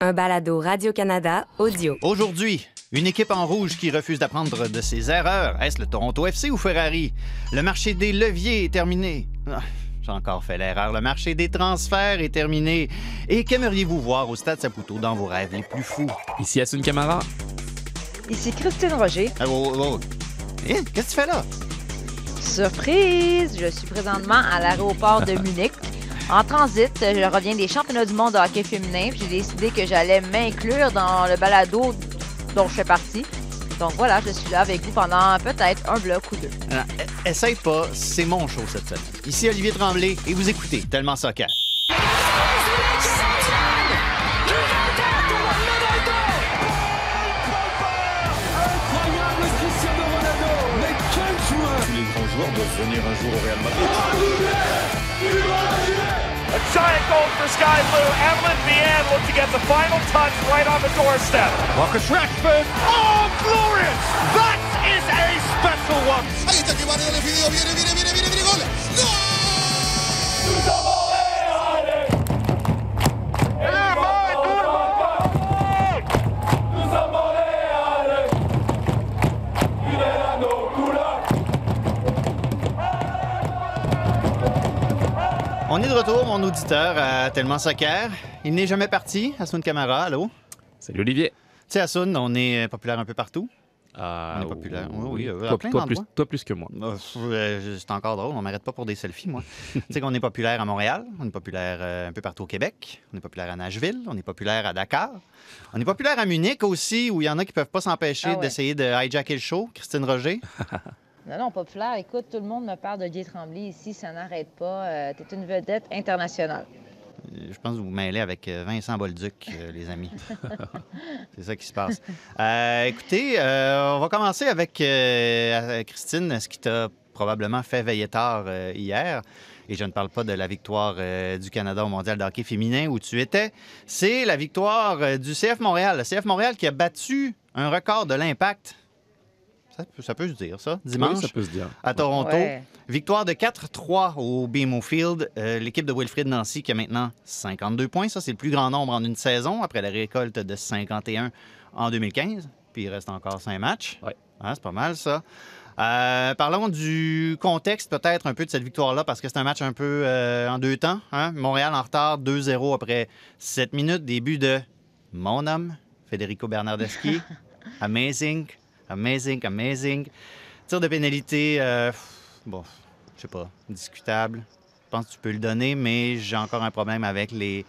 un balado Radio-Canada audio. Aujourd'hui, une équipe en rouge qui refuse d'apprendre de ses erreurs. Est-ce le Toronto FC ou Ferrari? Le marché des leviers est terminé. Ah, J'ai encore fait l'erreur. Le marché des transferts est terminé. Et qu'aimeriez-vous voir au Stade Saputo dans vos rêves les plus fous? Ici Asun Camara. Ici Christine Roger. Ah, oh, oh, oh. Eh, qu'est-ce que tu fais là? Surprise! Je suis présentement à l'aéroport de Munich. En transit, je reviens des championnats du monde de hockey féminin. puis J'ai décidé que j'allais m'inclure dans le balado dont je fais partie. Donc voilà, je suis là avec vous pendant peut-être un bloc ou deux. Ah, e- Essaye pas, c'est mon show cette semaine. Ici Olivier Tremblay et vous écoutez Tellement Soccer. Les grands joueurs doivent venir un jour au Real Madrid. A giant goal for Sky Blue. Evelyn Vianne look to get the final touch right on the doorstep. Marcus Rashford Oh, glorious! That is a special one. Ahí está que Mario le pidió, viene, viene, viene, viene, viene, gol. On est de retour, mon auditeur, à Tellement Soccer. Il n'est jamais parti, Asun Camara, allô? Salut Olivier. Tu sais, Asun, on est euh, populaire un peu partout. Ah, On est populaire. Oui, oui, à Toi, plus, toi plus que moi. Euh, euh, C'est encore drôle, on m'arrête pas pour des selfies, moi. tu sais qu'on est populaire à Montréal, on est populaire euh, un peu partout au Québec, on est populaire à Nashville, on est populaire à Dakar, on est populaire à Munich aussi, où il y en a qui peuvent pas s'empêcher Ah ouais. d'essayer de hijacker le show. Christine Roger. Non, non, populaire. Écoute, tout le monde me parle de Guy Tremblay ici, ça n'arrête pas. Euh, T'es une vedette internationale. Euh, Je pense que vous vous mêlez avec euh, Vincent Bolduc, euh, les amis. C'est ça qui se passe. Euh, écoutez, euh, on va commencer avec euh, Christine, ce qui t'a probablement fait veiller tard euh, hier. Et je ne parle pas de la victoire euh, du Canada au Mondial de hockey féminin où tu étais. C'est la victoire euh, du CF Montréal. Le CF Montréal qui a battu un record de l'impact. Ça peut, ça peut se dire, ça, dimanche Oui, ça peut se dire. à Toronto. Ouais. Victoire de 4-3 au BMO Field. Euh, L'équipe de Wilfrid Nancy qui a maintenant 52 points. Ça, c'est le plus grand nombre en une saison après la récolte de 51 en 2015. Puis il reste encore 5 matchs. Ouais. Ah, c'est pas mal, ça. Euh, parlons du contexte peut-être un peu de cette victoire-là parce que c'est un match un peu euh, en deux temps. hein. Montréal en retard 2-0 après 7 minutes. Début de mon homme, Federico Bernardeschi. amazing, amazing, amazing. Tir de pénalité, euh, bon, je sais pas, discutable. Je pense que tu peux le donner, mais j'ai encore un problème avec les.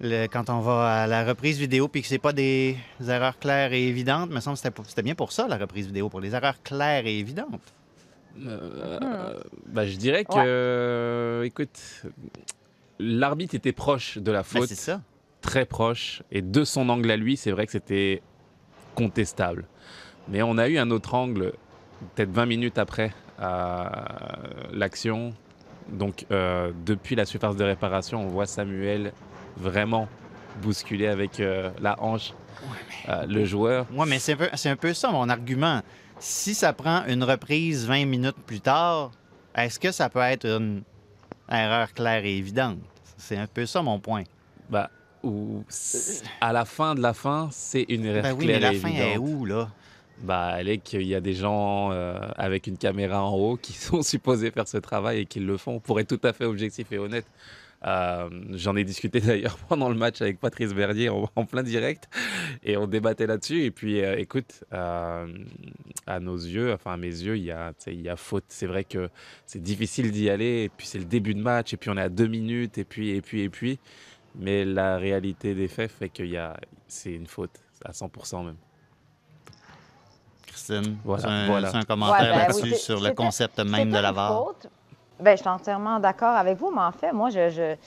le- quand on va à la reprise vidéo puis que c'est pas des erreurs claires et évidentes, me semble que c'était bien pour ça la reprise vidéo, pour les erreurs claires et évidentes. Euh, bah, je dirais que, euh, écoute, l'arbitre était proche de la Ben, faute, c'est ça. très proche, et de son angle à lui, c'est vrai que c'était contestable. Mais on a eu un autre angle, peut-être 20 minutes après euh, l'action. Donc, euh, depuis la surface de réparation, on voit Samuel vraiment bousculer avec euh, la hanche euh, le joueur. Moi, mais c'est un, peu- c'est un peu ça mon argument. Si ça prend une reprise 20 minutes plus tard, est-ce que ça peut être une erreur claire et évidente? C'est un peu ça mon point. Bah, ou à la fin de la fin, c'est une erreur Ben oui, mais claire la et fin est où, là? Bah, elle est qu'il y a des gens euh, avec une caméra en haut qui sont supposés faire ce travail et qui le font pour être tout à fait objectif et honnête. Euh, J'en ai discuté d'ailleurs pendant le match avec Patrice Verdier en, plein direct et on débattait là-dessus. Et puis, euh, écoute, à nos yeux, enfin à mes yeux, il y a, il y a faute. C'est vrai que c'est difficile d'y aller. Et puis c'est le début de match et puis on est à deux minutes et puis et puis et puis. Mais la réalité des faits fait qu'il y a, c'est une faute à 100% même. Christine, Voilà, c'est un, voilà. un commentaire Ouais, ben là-dessus oui, sur le concept même de la VAR. Ben, je suis entièrement d'accord avec vous, mais en fait, moi, je, je, tu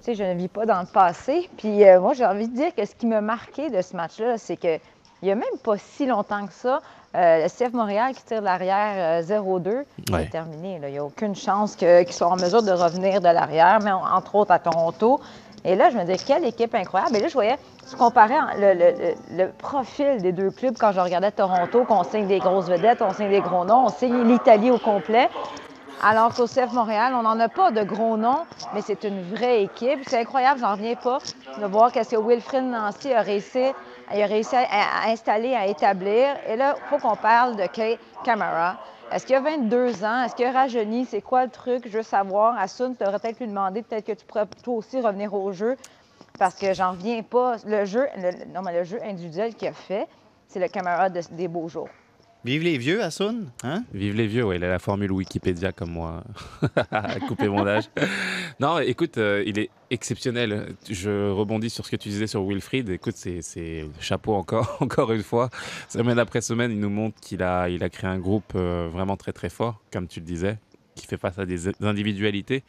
sais, je ne vis pas dans le passé. Puis euh, moi, j'ai envie de dire que ce qui m'a marqué de ce match-là, c'est que il n'y a même pas si longtemps que ça, euh, le CF Montréal qui tire de l'arrière euh, 0-2, Ouais. c'est terminé. là. Il n'y a aucune chance qu'ils soient en mesure de revenir de l'arrière, mais en- entre autres à Toronto. Et là, je me dis, quelle équipe incroyable. Et là, je voyais, je comparais le, le- le- profil des deux clubs quand je regardais Toronto, qu'on signe des grosses vedettes, on signe des gros noms, on signe l'Italie au complet. Alors qu'au CF Montréal, on n'en a pas de gros noms, mais c'est une vraie équipe. C'est incroyable, j'en reviens pas, de voir qu'est-ce que Wilfrid Nancy a réussi, a réussi à, à installer, à établir. Et là, il faut qu'on parle de Kay Camara. Est-ce qu'il a 22 ans? Est-ce qu'il a rajeuni? C'est quoi le truc? Je veux savoir. Asun, tu aurais peut-être lui demander, peut-être que tu pourrais toi aussi revenir au jeu, parce que j'en reviens pas. Le jeu, le- le jeu individuel qu'il a fait, c'est le Camara de- des beaux jours. Vive les vieux, Asun. Hein? Vive les vieux, ouais, il a la formule Wikipédia comme moi. Couper mon âge. Non, écoute, euh, il est exceptionnel. Je rebondis sur ce que tu disais sur Wilfried. Écoute, c'est- chapeau encore, encore une fois. Semaine après semaine, il nous montre qu'il a, il a créé un groupe euh, vraiment très très fort, comme tu le disais, qui fait face à des individualités.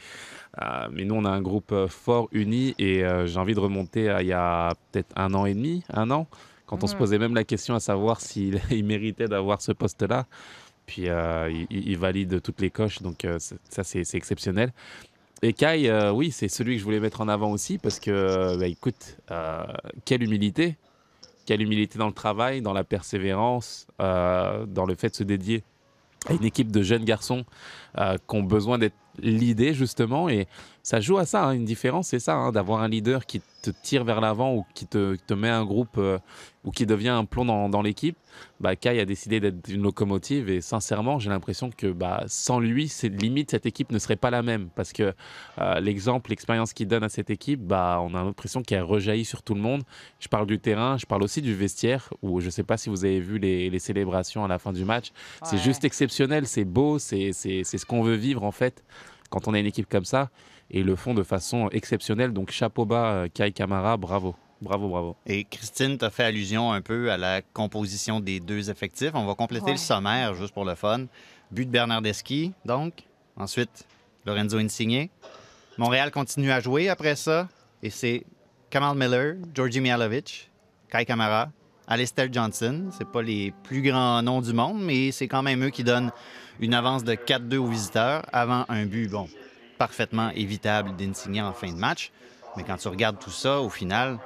Euh, mais nous, on a un groupe fort, uni, et j'ai envie de remonter à il y a peut-être un an et demi, un an, quand on se Mhm. posait même la question à savoir s'il il méritait d'avoir ce poste-là. Puis euh, il, valide toutes les coches, donc euh, ça c'est exceptionnel. Et Kai, euh, oui, c'est celui que je voulais mettre en avant aussi parce que, bah, écoute, quelle humilité, quelle humilité dans le travail, dans la persévérance, dans le fait de se dédier à une équipe de jeunes garçons qui ont besoin d'être leadés justement et ça joue à ça, hein, une différence c'est ça, hein, d'avoir un leader qui te tire vers l'avant ou qui te, te met un groupe euh, ou qui devient un plomb dans, dans l'équipe. Bah, Kai a décidé d'être une locomotive et sincèrement j'ai l'impression que bah, sans lui c'est limite cette équipe ne serait pas la même parce que euh, l'exemple, l'expérience qu'il donne à cette équipe, bah, on a l'impression qu'elle rejaillit sur tout le monde. Je parle du terrain, je parle aussi du vestiaire où je ne sais pas si vous avez vu les, les célébrations à la fin du match. C'est juste exceptionnel, c'est beau, c'est ce qu'on veut vivre en fait quand on a une équipe comme ça et le font de façon exceptionnelle. Donc chapeau bas, euh, Kai Kamara, bravo. Bravo, bravo. Et Christine t'a fait allusion un peu à la composition des deux effectifs. On va compléter Ouais. le sommaire juste pour le fun. But de Bernardeschi, donc. Ensuite, Lorenzo Insigne. Montréal continue à jouer après ça. Et c'est Kamal Miller, Georgi Mihalovic, Kai Kamara, Alistair Johnson. C'est pas les plus grands noms du monde, mais c'est quand même eux qui donnent une avance de 4-2 aux visiteurs avant un but, bon, parfaitement évitable d'Insigne en fin de match. Mais quand tu regardes tout ça, au final,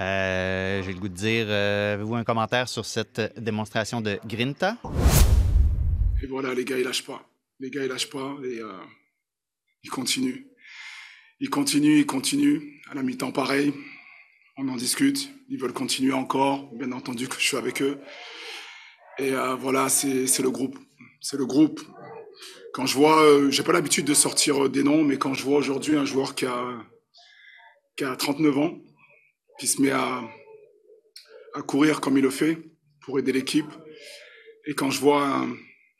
euh, j'ai le goût de dire, euh, avez-vous un commentaire sur cette démonstration de Grinta? Et voilà, les gars, ils lâchent pas. Les gars, ils lâchent pas et euh, ils continuent. Ils continuent, ils continuent. À la mi-temps, pareil. On en discute. Ils veulent continuer encore. Bien entendu que je suis avec eux. Et voilà, c'est le groupe. C'est le groupe. Quand je vois, euh, j'ai pas l'habitude de sortir euh, des noms, mais quand je vois aujourd'hui un joueur qui a, qui a 39 ans, qui se met à, à courir comme il le fait pour aider l'équipe, et quand je vois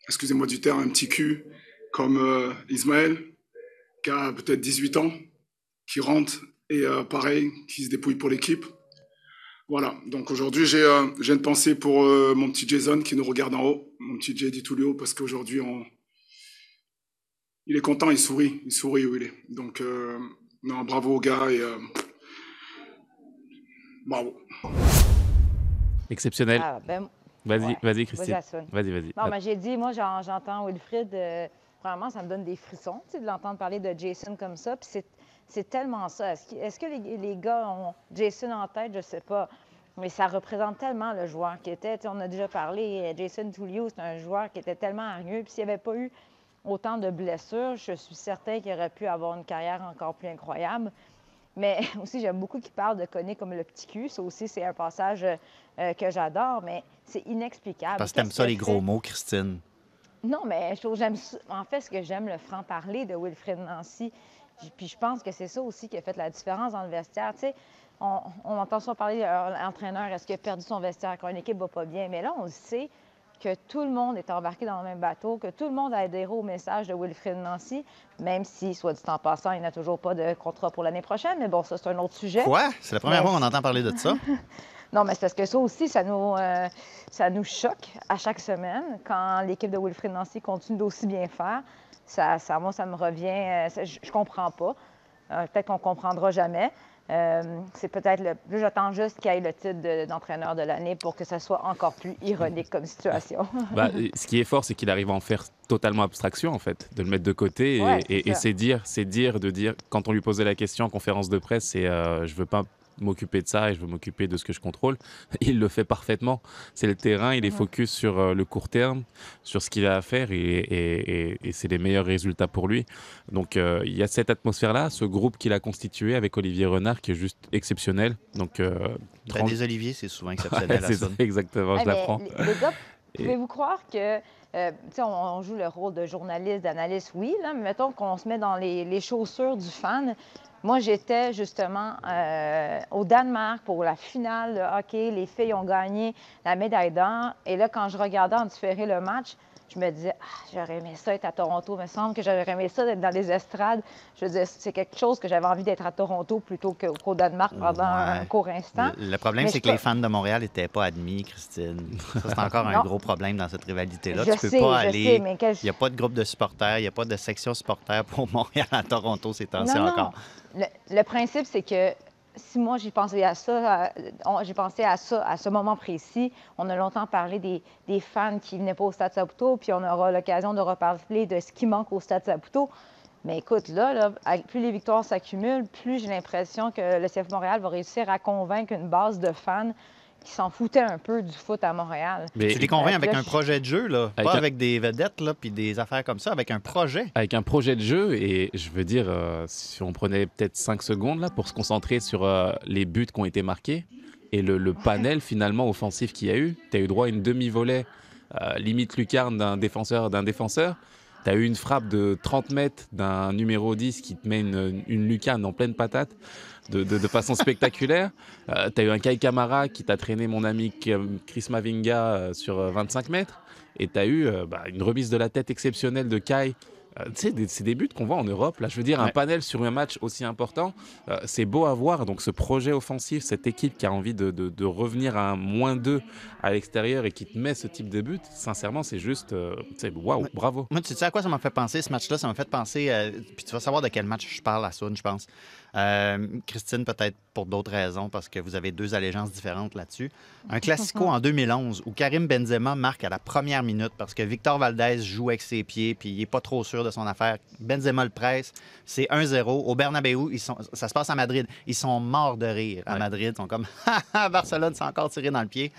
excusez-moi du terme, un petit cul comme euh, Ismaël, qui a peut-être 18 ans, qui rentre et euh, pareil, qui se dépouille pour l'équipe. Voilà, donc aujourd'hui j'ai euh, une pensée pour mon petit Jason qui nous regarde en haut, mon petit JD Tulio, parce qu'aujourd'hui on... il est content, il sourit, il sourit où il est. Donc euh, non, bravo aux gars et euh, bravo. Exceptionnel. Ah, ben, Vas-y, ouais. vas-y, Christine. Vas-y. Vas-y, vas-y. Non, mais j'ai dit, moi, j'en- j'entends Wilfrid, euh, vraiment, ça me donne des frissons, tu sais, de l'entendre parler de Jason comme ça. Puis c'est- c'est tellement ça. Est-ce que, les, les gars ont Jason en tête? Je sais pas. Mais ça représente tellement le joueur qui était. Tu sais, on a déjà parlé, Jason Tullio, c'est un joueur qui était tellement hargneux. Puis s'il n'y avait pas eu autant de blessures, je suis certain qu'il aurait pu avoir une carrière encore plus incroyable. Mais aussi, j'aime beaucoup qu'il parle de Conné comme le petit cul. Ça aussi, c'est un passage euh, euh, que j'adore, mais c'est inexplicable. Parce que t'aimes ça, les gros mots, Christine? Non, mais je trouve- j'aime ça- en fait ce que j'aime le franc-parler de Wilfred Nancy. Puis je pense que c'est ça aussi qui a fait la différence dans le vestiaire. Tu sais, on, on entend souvent parler de l'entraîneur, est-ce qu'il a perdu son vestiaire quand une équipe va pas bien? Mais là, on sait que tout le monde est embarqué dans le même bateau, que tout le monde a adhéré au message de Wilfred Nancy, même si, soit dit en passant, il n'a toujours pas de contrat pour l'année prochaine. Mais bon, ça, c'est un autre sujet. Quoi? C'est la première Mais- fois qu'on entend parler de ça? Non, mais c'est parce que ça aussi, ça nous, euh, ça nous choque à chaque semaine quand l'équipe de Wilfrid Nancy continue d'aussi bien faire. Ça, ça, moi, ça me revient. euh, ça- je, je comprends pas. Euh, peut-être qu'on comprendra jamais. Euh, c'est peut-être le. J'attends juste qu'il ait le titre de- d'entraîneur de l'année pour que ça soit encore plus ironique comme situation. Et ce qui est fort, c'est qu'il arrive à en faire totalement abstraction, en fait, de le mettre de côté. Et, Ouais, c'est dire, c'est dire, de dire, quand on lui posait la question en conférence de presse, c'est euh, je veux pas m'occuper de ça et je veux m'occuper de ce que je contrôle. Il le fait parfaitement. C'est le terrain, il est focus sur euh, le court terme, sur ce qu'il a à faire et, et- et- et c'est les meilleurs résultats pour lui. Donc euh, il y a cette atmosphère-là, ce groupe qu'il a constitué avec Olivier Renard qui est juste exceptionnel. Donc euh, Ben, trans- des oliviers, c'est souvent exceptionnel. c'est ça. exactement, Eh, je l'apprends. les, les gars, Et- pouvez-vous croire que, euh, on, on joue le rôle de journaliste, d'analyste, oui, là, mais mettons qu'on se met dans les, les chaussures du fan. Moi, j'étais justement euh, au Danemark pour la finale de hockey. Les filles ont gagné la médaille d'or. Et là, quand je regardais en différé le match, je me disais, ah, j'aurais aimé ça être à Toronto. Il me semble que j'aurais aimé ça d'être dans les estrades. Je veux dire, c'est quelque chose que j'avais envie d'être à Toronto plutôt qu'au Danemark pendant Ouais. un court instant. Le, problème, c'est que les fans de Montréal n'étaient pas admis, Christine. Ça, c'est encore un gros problème dans cette rivalité-là. Tu peux sais, pas aller. sais, mais quel- Il n'y a pas de groupe de supporters, il n'y a pas de section supporters pour Montréal à Toronto ces temps-ci Non, non. Le, principe, c'est que si moi j'ai pensé à ça, j'ai pensé à ça à ce moment précis, on a longtemps parlé des, fans qui venaient pas au Stade Saputo, puis on aura l'occasion de reparler de ce qui manque au Stade Saputo. Mais écoute, là, plus les victoires s'accumulent, plus j'ai l'impression que le CF Montréal va réussir à convaincre une base de fans qui s'en foutaient un peu du foot à Montréal. Mais Tu les convaincs avec là, un je- projet de jeu, là. Avec pas un- avec des vedettes, là, puis des affaires comme ça, avec un projet. avec un projet de jeu et je veux dire, euh, si on prenait peut-être 5 secondes là pour se concentrer sur euh, les buts qui ont été marqués et le, le panel finalement offensif qu'il y a eu, tu as eu droit à une demi-volée euh, limite lucarne d'un défenseur d'un défenseur. Tu as eu une frappe de 30 mètres d'un numéro 10 qui te met une, une lucarne en pleine patate de, de- de façon spectaculaire. tu as eu un Kai Kamara qui t'a traîné mon ami Chris Mavinga euh, sur euh, 25 mètres. Et tu as eu euh, bah, une remise de la tête exceptionnelle de Kai. Euh, tu sais, des- c'est des buts qu'on voit en Europe. Là, je veux dire, un panel sur un match aussi important, euh, c'est beau à voir. Donc, ce projet offensif, cette équipe qui a envie de, de- de revenir à un moins 2 à l'extérieur et qui te met ce type de but, sincèrement, c'est juste, euh, tu sais, waouh, bravo. Moi, tu sais à quoi ça m'a fait penser, ce match-là? Ça m'a fait penser, euh, puis tu vas savoir de quel match je parle à Soun, je pense. Euh, Christine, peut-être pour d'autres raisons, parce que vous avez deux allégeances différentes là-dessus. Un classico en 2011 où Karim Benzema marque à la première minute parce que Victor Valdez joue avec ses pieds puis il est pas trop sûr de son affaire. Benzema le presse. C'est 1-0. Au Bernabeu, ils sont, ça se passe à Madrid. Ils sont morts de rire à Ouais. Madrid. Ils sont comme Barcelone s'est encore tiré dans le pied.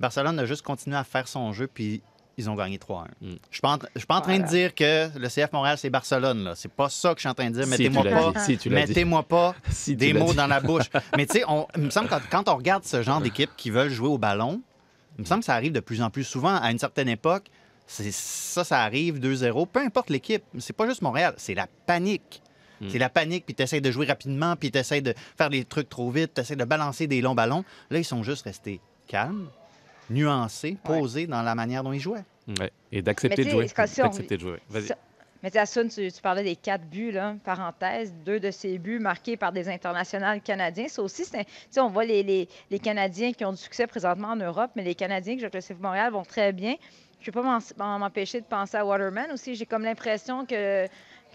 Barcelone a juste continué à faire son jeu puis ils ont gagné 3-1. Mm. Je suis pas en, tra- je suis pas en train de dire que le CF Montréal, c'est Barcelone. là. C'est pas ça que je suis en train de dire. Mettez-moi pas. Si, mettez-moi pas Si, des mots dit. dans la bouche. Mais tu sais, il me semble que quand, on regarde ce genre d'équipe qui veulent jouer au ballon, il me semble que ça arrive de plus en plus souvent. À une certaine époque, c'est- ça, ça arrive 2-0. Peu importe l'équipe. C'est pas juste Montréal, c'est la panique. Mm. C'est la panique, puis tu essaies de jouer rapidement, puis tu essaies de faire des trucs trop vite, tu essaies de balancer des longs ballons. Là, ils sont juste restés calmes, nuancés, Ouais. posés dans la manière dont ils jouaient. Ouais. Et d'accepter Mais de jouer. si on- D'accepter de jouer. Vas-y. Ça- Mais tu sais, Assun, tu, tu parlais des quatre buts, là, parenthèse, deux de ces buts marqués par des internationales canadiens. Ça aussi, c'est, un- tu sais, on voit les, les- les Canadiens qui ont du succès présentement en Europe, mais les Canadiens qui jouent avec le Montréal vont très bien. Je ne peux pas m'empêcher de penser à Waterman aussi. J'ai comme l'impression que,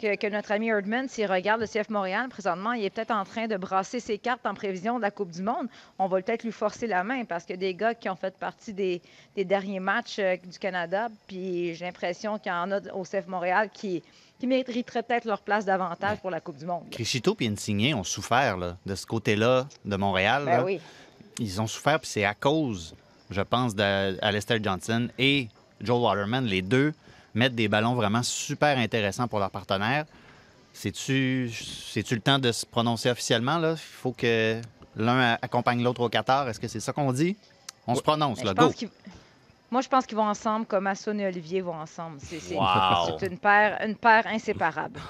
que, que notre ami Erdman, s'il regarde le CF Montréal, présentement, il est peut-être en train de brasser ses cartes en prévision de la Coupe du Monde. On va peut-être lui forcer la main parce que des gars qui ont fait partie des, des derniers matchs euh, du Canada, puis j'ai l'impression qu'il y en a au CF Montréal qui, qui mériteraient peut-être leur place davantage pour la Coupe du Monde. Crichito et Insigné ont souffert là, de ce côté-là de Montréal. Ben là. oui. Ils ont souffert, puis c'est à cause, je pense, d'Alistair Johnson et Joel Waterman. Les deux mettent des ballons vraiment super intéressants pour leurs partenaires. C'est-tu le temps de se prononcer officiellement? là? Il faut que l'un accompagne l'autre au Qatar. Est-ce que c'est ça qu'on dit? On se prononce, Mais là. Go! Moi, je pense qu'ils vont ensemble comme Assun et Olivier vont ensemble. C'est c'est- Wow! c'est une paire, une paire inséparable.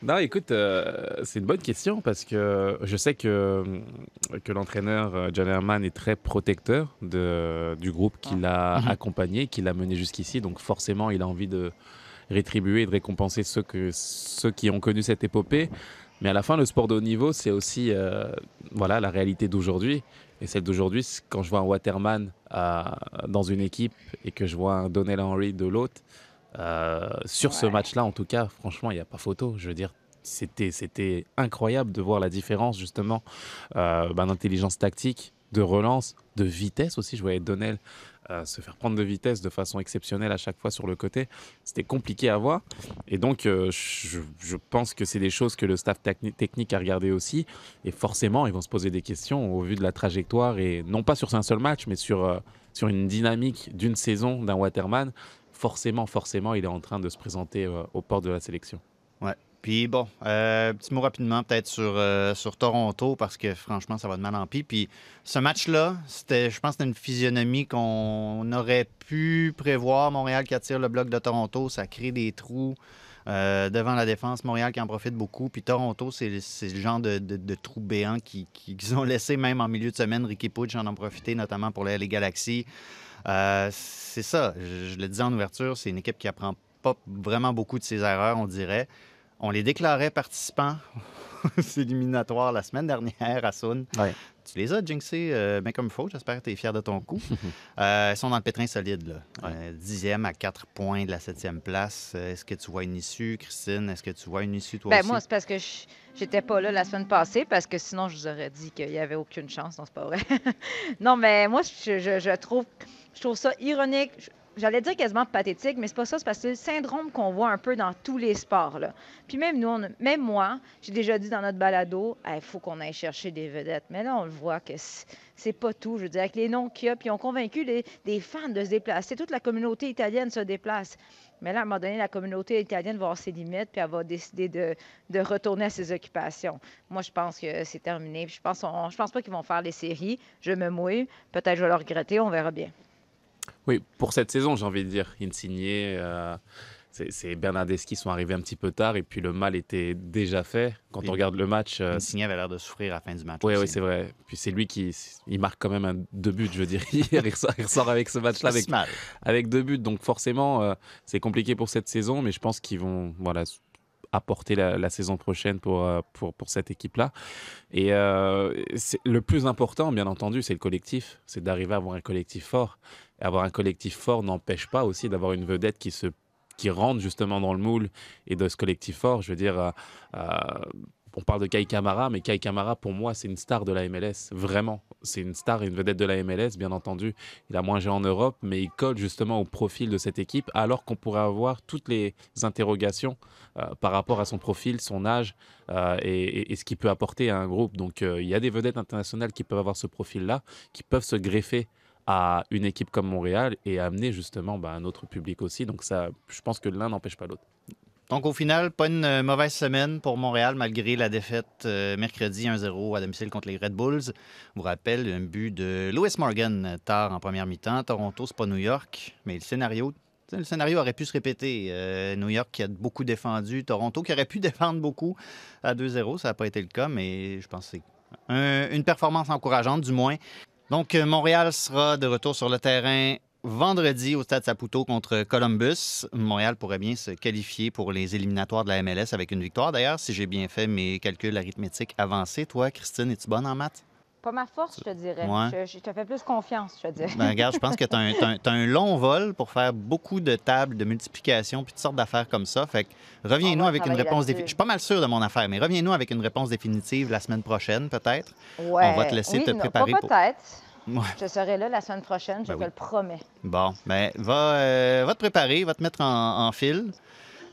Non, écoute, euh, c'est une bonne question parce que je sais que, que l'entraîneur euh, John Herman est très protecteur de, du groupe qu'il a Mhm. accompagné, qu'il a mené jusqu'ici. Donc forcément, il a envie de rétribuer et de récompenser ceux, que, ceux qui ont connu cette épopée. Mais à la fin, le sport de haut niveau, c'est aussi euh, voilà, la réalité d'aujourd'hui. Et celle d'aujourd'hui, quand je vois un Waterman euh, dans une équipe et que je vois un Donnell Henry de l'autre, euh, sur ce match-là, en tout cas, franchement, il n'y a pas photo. Je veux dire, c'était, c'était incroyable de voir la différence, justement, euh, ben, d'intelligence tactique de relance, de vitesse aussi. Je voyais Donnell euh, se faire prendre de vitesse de façon exceptionnelle à chaque fois sur le côté. C'était compliqué à voir. Et donc, euh, je, je pense que c'est des choses que le staff techni- technique a regardé aussi. Et forcément, ils vont se poser des questions au vu de la trajectoire et non pas sur un seul match, mais sur, euh, sur une dynamique d'une saison d'un Waterman. Forcément, forcément, il est en train de se présenter euh, aux portes de la sélection. Ouais. Puis bon, euh, petit mot rapidement peut-être sur, euh, sur Toronto parce que franchement, ça va de mal en pis. Puis ce match-là, c'était, je pense, c'était une physionomie qu'on aurait pu prévoir. Montréal qui attire le bloc de Toronto, ça crée des trous euh, devant la défense. Montréal qui en profite beaucoup. Puis Toronto, c'est, le genre de, de trous béants qui, qu'ils ont laissé même en milieu de semaine. Ricky Puig en a profité, notamment pour les, Galaxies. Euh, c'est ça, je, je le disais en ouverture, c'est une équipe qui apprend pas vraiment beaucoup de ses erreurs, on dirait. On les déclarait participants éliminatoires la semaine dernière à Sun. Ouais. Tu les as jinxés euh, bien comme il faut. J'espère que tu es fier de ton coup. Euh, ils sont dans le pétrin solide. Là. Euh, dixième à quatre points de la septième place. Euh, Est-ce que tu vois une issue, Christine? Est-ce que tu vois une issue, toi Ben aussi? moi, c'est parce que je- j'étais pas là la semaine passée, parce que sinon, je vous aurais dit qu'il n'y avait aucune chance. Non, c'est pas vrai. non, mais moi, je, je- je trouve, je trouve ça ironique. Je- J'allais dire quasiment pathétique, mais c'est pas ça. C'est parce que c'est le syndrome qu'on voit un peu dans tous les sports. Puis même nous, on même moi, j'ai déjà dit dans notre balado, il faut qu'on aille chercher des vedettes. Mais là, on le voit que c'est- pas tout. Je veux dire, avec les noms qu'il y a, puis ont convaincu des fans de se déplacer. Toute la communauté italienne se déplace. Mais là, à un moment donné, la communauté italienne va avoir ses limites, puis elle va décider de, retourner à ses occupations. Moi, je pense que c'est terminé. Je pense, on- je pense pas qu'ils vont faire les séries. Je me mouille. Peut-être je vais le regretter. On verra bien. Oui, pour cette saison, j'ai envie de dire. Insigne, euh, c'est Bernardeschi sont arrivés un petit peu tard et puis le mal était déjà fait. Quand on regarde le match, euh, Insigne avait l'air de souffrir à la fin du match. Oui, aussi. oui, c'est vrai. Puis c'est lui qui il marque quand même un, deux buts, je veux dire. Hier, il ressort, il ressort avec ce match-là avec, deux buts. Donc forcément, euh, c'est compliqué pour cette saison, mais je pense qu'ils vont voilà, apporter la, saison prochaine pour, euh, pour, pour cette équipe-là. Et euh, le plus important, bien entendu, c'est le collectif. C'est d'arriver à avoir un collectif fort. Et avoir un collectif fort n'empêche pas aussi d'avoir une vedette qui se qui rentre justement dans le moule et de ce collectif fort. Je veux dire, euh, euh, on parle de Kai Kamara, mais Kai Kamara, pour moi, c'est une star de la MLS. Vraiment. C'est une star et une vedette de la MLS, bien entendu. Il a moins joué en Europe, mais il colle justement au profil de cette équipe, alors qu'on pourrait avoir toutes les interrogations euh, par rapport à son profil, son âge euh, et, ce qu'il peut apporter à un groupe. Donc, euh, il y a des vedettes internationales qui peuvent avoir ce profil-là, qui peuvent se greffer à une équipe comme Montréal et amener justement bah, un autre public aussi. Donc, ça, je pense que l'un n'empêche pas l'autre. Donc, au final, pas une euh, mauvaise semaine pour Montréal, malgré la défaite euh, mercredi 1-0 à domicile contre les Red Bulls. Vous rappelle un but de Lewis Morgan tard en première mi-temps. Toronto, c'est pas New York, mais le scénario, le scénario aurait pu se répéter. Euh, New York qui a beaucoup défendu, Toronto qui aurait pu défendre beaucoup à 2-0. Ça n'a pas été le cas, mais je pense que c'est un- une performance encourageante, du moins. Donc, Montréal sera de retour sur le terrain vendredi au Stade Saputo contre Columbus. Montréal pourrait bien se qualifier pour les éliminatoires de la MLS avec une victoire. D'ailleurs, si j'ai bien fait mes calculs arithmétiques avancés, toi, Christine, es-tu bonne en maths? Pas ma force, je te dirais. Ouais. Je, je te fais plus confiance, je te dirais. Ben, regarde, je pense que tu as, un- long vol pour faire beaucoup de tables de multiplication puis toutes sortes d'affaires comme ça. Fait que reviens-nous avec une réponse définitive. Je suis pas mal sûr de mon affaire, mais reviens-nous avec une réponse définitive la semaine prochaine, peut-être. Ouais. on va te laisser Oui, te préparer pour- peut-être. Ouais. Je serai là la semaine prochaine, je Ben te oui. le promets. Bon, ben, va, euh, va te préparer, va te mettre en, en file.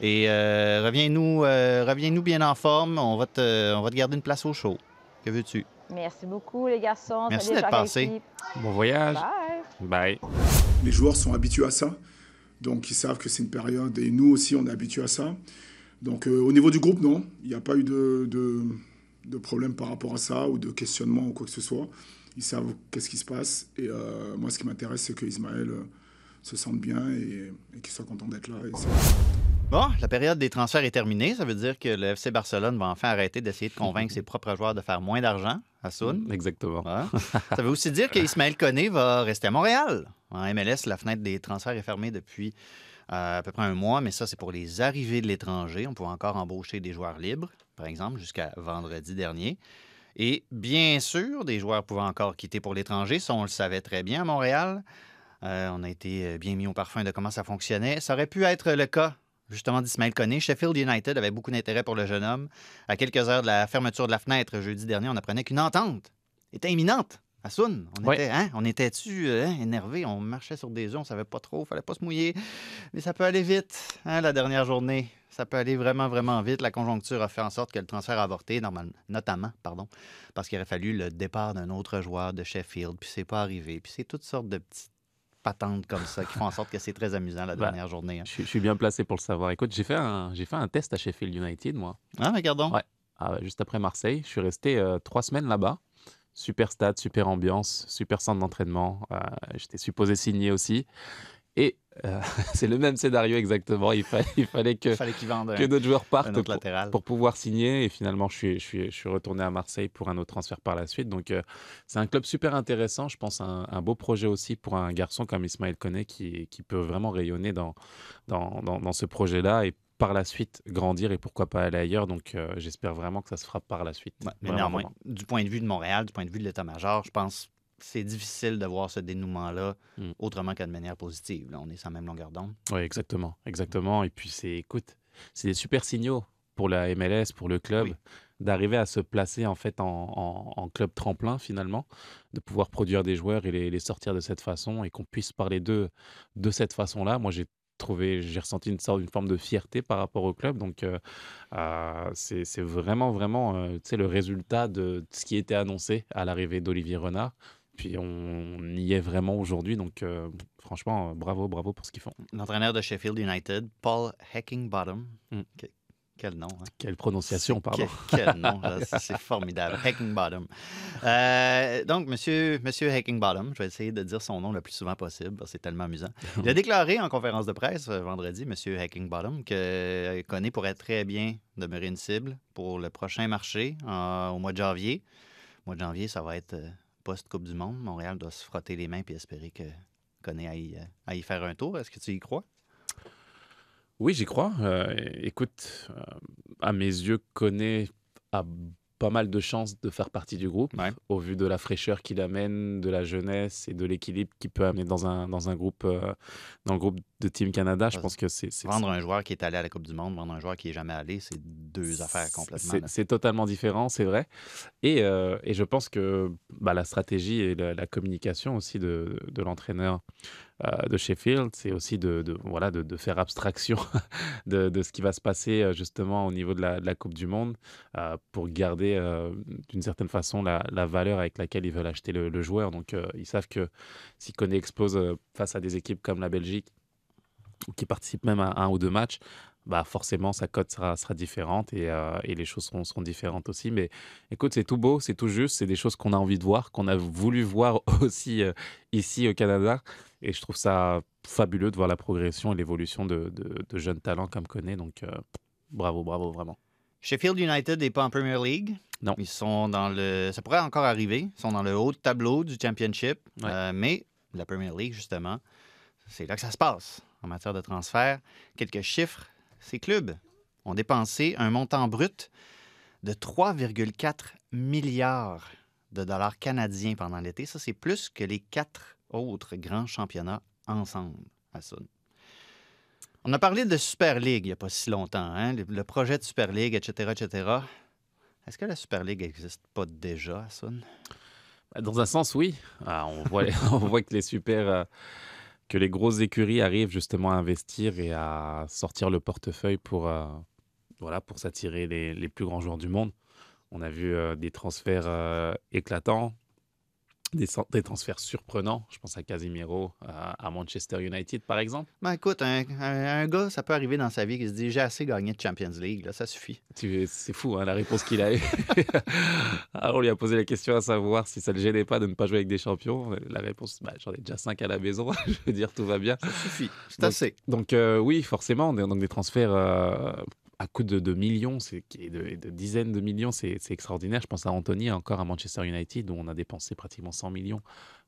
Et euh, reviens-nous euh, reviens-nous bien en forme. On va, te, on va te garder une place au show. Que veux-tu? Merci beaucoup, les garçons. Merci d'être passé. Bon voyage. Bye. Bye. Les joueurs sont habitués à ça. Donc, ils savent que c'est une période. Et nous aussi, on est habitués à ça. Donc, euh, au niveau du groupe, non. Il n'y a pas eu de, de, de problème par rapport à ça ou de questionnement ou quoi que ce soit. Ils savent qu'est-ce qui se passe. Et euh, moi, ce qui m'intéresse, c'est que Ismaël euh, se sente bien et, et qu'il soit content d'être là. Et Bon, la période des transferts est terminée. Ça veut dire que le FC Barcelone va enfin arrêter d'essayer de convaincre ses propres joueurs de faire moins d'argent à Sun. Exactement. Ouais. Ça veut aussi dire qu'Ismaël Koné va rester à Montréal. En MLS, la fenêtre des transferts est fermée depuis euh, à peu près un mois, mais ça, c'est pour les arrivées de l'étranger. On peut encore embaucher des joueurs libres, par exemple, jusqu'à vendredi dernier. Et bien sûr, des joueurs pouvant encore quitter pour l'étranger. Ça, on le savait très bien à Montréal. Euh, on a été euh, bien mis au parfum de comment ça fonctionnait. Ça aurait pu être le cas, justement, d'Ismaël Koné. Sheffield United avait beaucoup d'intérêt pour le jeune homme. À quelques heures de la fermeture de la fenêtre jeudi dernier, on apprenait qu'une entente était imminente Assoun, on Ouais. était, hein, on était-tu euh, hein, énervé, on marchait sur des œufs, on savait pas trop, fallait pas se mouiller, mais ça peut aller vite, hein, la dernière journée. Ça peut aller vraiment, vraiment vite. La conjoncture a fait en sorte que le transfert a avorté, notamment, pardon, parce qu'il aurait fallu le départ d'un autre joueur de Sheffield, puis c'est pas arrivé. Puis c'est toutes sortes de petites patentes comme ça qui font en sorte que c'est très amusant la Bah, dernière journée. hein. Je, suis- je suis bien placé pour le savoir. Écoute, j'ai fait un, j'ai fait un test à Sheffield United, moi. Ah, regardons. Ouais. Ah, juste après Marseille. Je suis resté euh, trois semaines là-bas. Super stade, super ambiance, super centre d'entraînement. Euh, J'étais supposé signer aussi. Et euh, c'est le même scénario exactement. Il, fa- il fallait que, Il fallait un, que d'autres joueurs un partent autre pour, pouvoir signer. Et finalement, je suis, je suis, je suis retourné à Marseille pour un autre transfert par la suite. Donc, euh, c'est un club super intéressant. Je pense un, un beau projet aussi pour un garçon comme Ismaël Koné qui, qui peut vraiment rayonner dans, dans, dans, dans ce projet-là et par la suite grandir et pourquoi pas aller ailleurs. Donc, euh, j'espère vraiment que ça se fera par la suite. Ouais, mais néanmoins, du point de vue de Montréal, du point de vue de l'état-major, je pense c'est difficile de voir ce dénouement-là Mm. autrement qu'à de manière positive. Là, on est la même longueur d'onde. Oui, exactement, exactement. Et puis c'est, écoute, c'est des super signaux pour la MLS, pour le club, Oui. d'arriver à se placer en fait en, en- en club tremplin finalement, de pouvoir produire des joueurs et les, les sortir de cette façon et qu'on puisse parler d'eux de cette façon-là. Moi, j'ai trouvé, j'ai ressenti une sorte, une forme de fierté par rapport au club. Donc, euh, euh, c'est, c'est vraiment, vraiment, euh, tu sais, le résultat de ce qui était annoncé à l'arrivée d'Olivier Renard. Puis on y est vraiment aujourd'hui. Donc, euh, franchement, bravo, bravo pour ce qu'ils font. L'entraîneur de Sheffield United, Paul Heckingbottom. Mm. Que- quel nom, hein? Quelle prononciation, pardon. Quel, quel nom, c'est formidable. Heckingbottom. Euh, donc, monsieur, monsieur Heckingbottom, je vais essayer de dire son nom le plus souvent possible, c'est tellement amusant. Il a déclaré en conférence de presse euh, vendredi, monsieur Heckingbottom, que Koné pourrait très bien demeurer une cible pour le prochain marché au mois de janvier. Au mois de janvier, ça va être post-Coupe du Monde. Montréal doit se frotter les mains et espérer que aille, euh, aille faire un tour. Est-ce que tu y crois? Oui, j'y crois. Euh, écoute, euh, à mes yeux, Koné a pas mal de chances de faire partie du groupe, Ouais. au vu de la fraîcheur qu'il amène, de la jeunesse et de l'équilibre qu'il peut amener dans un, dans un groupe, euh, dans le groupe de Team Canada. Je pense que c'est Vendre un joueur qui est allé à la Coupe du Monde, vendre un joueur qui n'est jamais allé, c'est deux affaires complètement. C'est totalement différent, c'est vrai. Et, euh, et je pense que bah, la stratégie et la, la communication aussi de, de l'entraîneur euh, de Sheffield, c'est aussi de, voilà, de, faire abstraction de, ce qui va se passer euh, justement au niveau de la, Coupe du Monde euh, pour garder d'une certaine façon la, valeur avec laquelle ils veulent acheter le, joueur. Donc ils savent que si Koné explose face à des équipes comme la Belgique, ou qui participent même à un ou deux matchs, bah forcément sa cote sera, sera différente et, et les choses seront, différentes aussi. Mais écoute, c'est tout beau, c'est tout juste, c'est des choses qu'on a envie de voir, qu'on a voulu voir aussi ici au Canada. Et je trouve ça fabuleux de voir la progression et l'évolution de, de- de jeunes talents comme Koné. Donc euh, bravo, bravo, vraiment. Sheffield United n'est pas en Premier League. Non. Ils sont dans le. Ça pourrait encore arriver. Ils sont dans le haut de tableau du Championship. Ouais. Euh, mais la Premier League, justement, c'est là que ça se passe en matière de transfert. Quelques chiffres. Ces clubs ont dépensé un montant brut de 3,4 milliards de dollars canadiens pendant l'été. Ça, c'est plus que les quatre autres grands championnats ensemble à ça. On a parlé de Super League il n'y a pas si longtemps, hein, le, projet de Super League, etc., etc. Est-ce que la Super League n'existe pas déjà, à Sun? Bah, Dans un sens, oui. Ah, on, voit, que les super, euh, que les grosses écuries arrivent justement à investir et à sortir le portefeuille pour, euh, voilà, pour s'attirer les, plus grands joueurs du monde. On a vu euh, des transferts euh, éclatants, des, transferts surprenants. Je pense à Casimiro à, à Manchester United, par exemple. Ben écoute, un, un- un gars, ça peut arriver dans sa vie qui se dit j'ai assez gagné de Champions League, là, ça suffit. C'est fou hein, la réponse qu'il a eue. Alors on lui a posé la question à savoir si ça ne le gênait pas de ne pas jouer avec des champions. La réponse, bah, j'en ai déjà 5 à la maison. Je veux dire, tout va bien. Ça suffit. C'est assez. Donc euh, oui, forcément, donc des transferts euh, à coût de, de millions, c'est et de, dizaines de millions, c'est extraordinaire. Je pense à Anthony, encore à Manchester United, où on a dépensé pratiquement 100 millions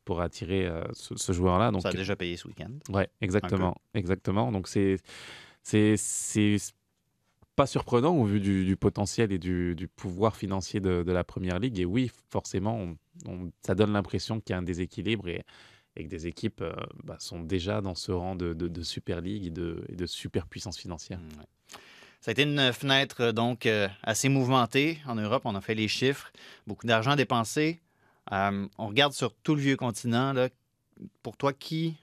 pour attirer euh, ce, ce joueur-là. Ça a déjà payé ce week-end. Ouais, exactement, exactement. Donc c'est c'est c'est pas surprenant au vu du, du potentiel et du, du pouvoir financier de, de la première ligue. Et oui, forcément, on- on- ça donne l'impression qu'il y a un déséquilibre et, et que des équipes euh, bah, sont déjà dans ce rang de, de, de super ligue et de, et de super puissance financière. Ouais. Ça a été une fenêtre euh, donc euh, assez mouvementée en Europe. On a fait les chiffres. Beaucoup d'argent dépensé Euh, on regarde sur tout le vieux continent. Là. Pour toi, qui,